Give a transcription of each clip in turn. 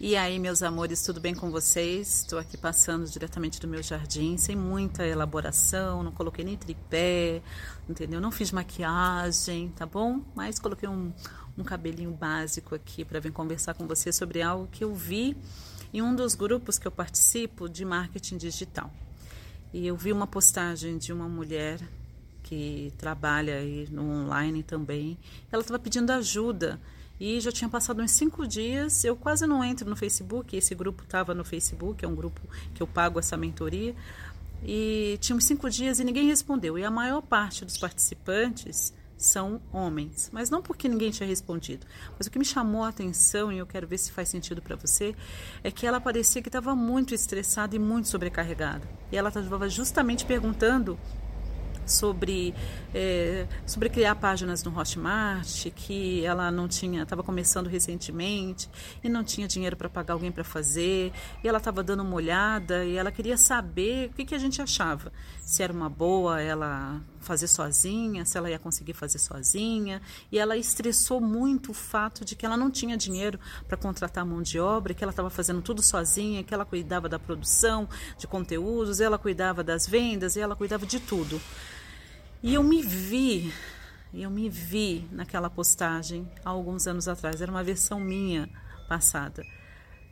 E aí, meus amores, tudo bem com vocês? Estou aqui passando diretamente do meu jardim, sem muita elaboração, não coloquei nem tripé, entendeu? Não fiz maquiagem, tá bom? Mas coloquei um, um cabelinho básico aqui para vir conversar com você sobre algo que eu vi em um dos grupos que eu participo de marketing digital. E eu vi uma postagem de uma mulher que trabalha aí no online também. Ela estava pedindo ajuda e já tinha passado uns cinco dias. Eu quase não entro no Facebook. Esse grupo estava no Facebook, é um grupo que eu pago essa mentoria. E tinha uns cinco dias e ninguém respondeu. E a maior parte dos participantes são homens. Mas não porque ninguém tinha respondido. Mas o que me chamou a atenção, e eu quero ver se faz sentido para você, é que ela parecia que estava muito estressada e muito sobrecarregada. E ela estava justamente perguntando sobre, é, sobre criar páginas no Hotmart, que ela não tinha, estava começando recentemente e não tinha dinheiro para pagar alguém para fazer, e ela estava dando uma olhada e ela queria saber o que, que a gente achava, se era uma boa ela fazer sozinha, se ela ia conseguir fazer sozinha, e ela estressou muito o fato de que ela não tinha dinheiro para contratar mão de obra, que ela estava fazendo tudo sozinha, que ela cuidava da produção de conteúdos, ela cuidava das vendas, e ela cuidava de tudo. E eu me vi, eu me vi naquela postagem há alguns anos atrás, era uma versão minha passada.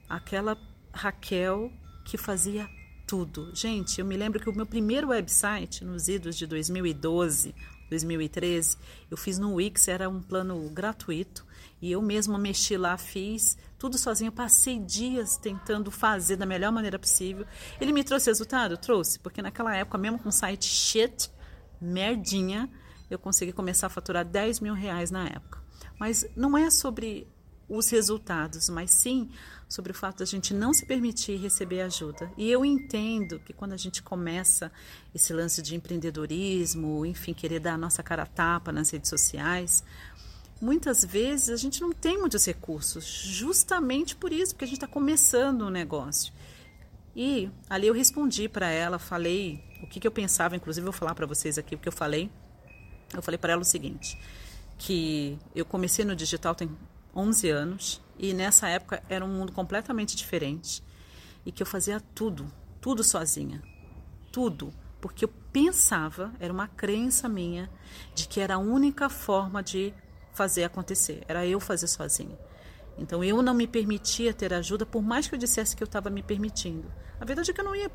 Aquela Raquel que fazia tudo. Gente, eu me lembro que o meu primeiro website, nos idos de 2012, 2013, eu fiz no Wix, era um plano gratuito, e eu mesma mexi lá, fiz tudo sozinha, passei dias tentando fazer da melhor maneira possível. Ele me trouxe resultado? Trouxe, porque naquela época, mesmo com site shit, merdinha, eu consegui começar a faturar 10 mil reais na época. Mas não é sobre os resultados, mas sim sobre o fato da gente não se permitir receber ajuda. E eu entendo que quando a gente começa esse lance de empreendedorismo, enfim, querer dar a nossa cara a tapa nas redes sociais, muitas vezes a gente não tem muitos recursos, justamente por isso, porque a gente está começando um negócio. E ali eu respondi para ela, falei o que, que eu pensava, inclusive vou falar para vocês aqui o que eu falei. Eu falei para ela o seguinte, que eu comecei no digital tem 11 anos e nessa época era um mundo completamente diferente e que eu fazia tudo, tudo sozinha, tudo, porque eu pensava, era uma crença minha de que era a única forma de fazer acontecer, era eu fazer sozinha. Então eu não me permitia ter ajuda, por mais que eu dissesse que eu estava me permitindo. A verdade é que eu não ia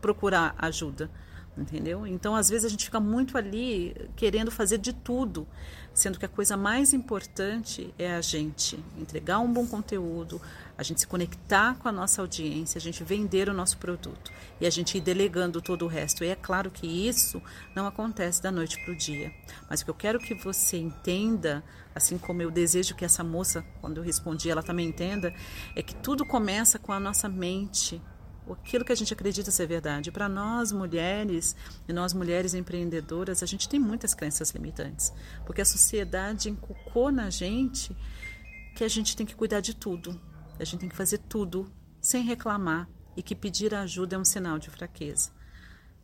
procurar ajuda, entendeu? Então às vezes a gente fica muito ali querendo fazer de tudo, sendo que a coisa mais importante é a gente entregar um bom conteúdo, a gente se conectar com a nossa audiência, a gente vender o nosso produto e a gente ir delegando todo o resto. E é claro que isso não acontece da noite para o dia. Mas o que eu quero que você entenda, assim como eu desejo que essa moça, quando eu respondi, ela também entenda, é que tudo começa com a nossa mente aquilo que a gente acredita ser verdade. Para nós mulheres e nós mulheres empreendedoras, a gente tem muitas crenças limitantes, porque a sociedade inculcou na gente que a gente tem que cuidar de tudo, a gente tem que fazer tudo sem reclamar e que pedir ajuda é um sinal de fraqueza.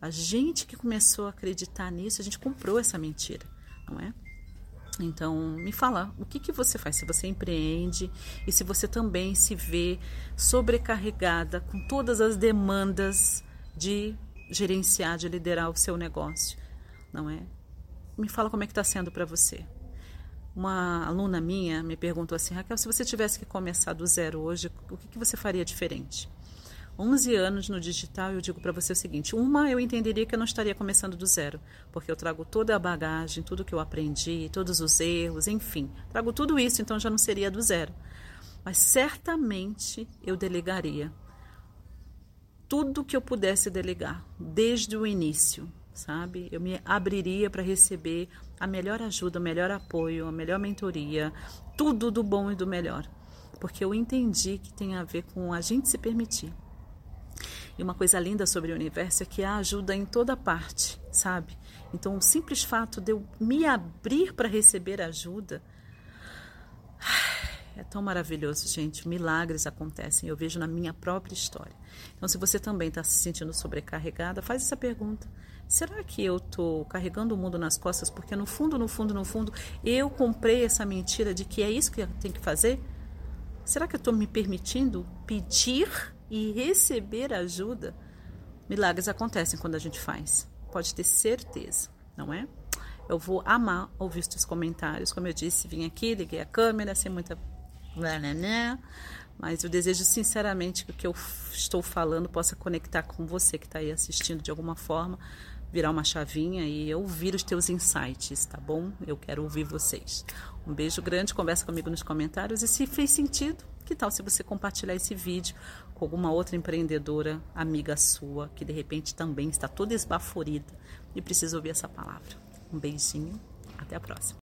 A gente que começou a acreditar nisso, a gente comprou essa mentira, não é? Então, me fala, o que, que você faz se você empreende e se você também se vê sobrecarregada com todas as demandas de gerenciar, de liderar o seu negócio, não é? Me fala como é que está sendo para você. Uma aluna minha me perguntou assim, Raquel, se você tivesse que começar do zero hoje, o que, que você faria diferente? 11 anos no digital, eu digo para você o seguinte: uma, eu entenderia que eu não estaria começando do zero, porque eu trago toda a bagagem, tudo que eu aprendi, todos os erros, enfim, trago tudo isso, então já não seria do zero. Mas certamente eu delegaria tudo que eu pudesse delegar, desde o início, sabe? Eu me abriria para receber a melhor ajuda, o melhor apoio, a melhor mentoria, tudo do bom e do melhor. Porque eu entendi que tem a ver com a gente se permitir. E uma coisa linda sobre o universo é que há ajuda em toda parte, sabe? Então, o simples fato de eu me abrir para receber ajuda é tão maravilhoso, gente. Milagres acontecem. Eu vejo na minha própria história. Então, se você também está se sentindo sobrecarregada, faz essa pergunta. Será que eu estou carregando o mundo nas costas porque no fundo, no fundo, no fundo, eu comprei essa mentira de que é isso que eu tenho que fazer? Será que eu estou me permitindo pedir e receber ajuda? Milagres acontecem quando a gente faz. Pode ter certeza, não é? Eu vou amar ouvir os teus comentários. Como eu disse, vim aqui, liguei a câmera, sem muita. Mas eu desejo sinceramente que o que eu estou falando possa conectar com você que está aí assistindo de alguma forma, virar uma chavinha e ouvir os teus insights, tá bom? Eu quero ouvir vocês. Um beijo grande, conversa comigo nos comentários e se fez sentido, que tal se você compartilhar esse vídeo com alguma outra empreendedora, amiga sua, que de repente também está toda esbaforida e precisa ouvir essa palavra. Um beijinho, até a próxima.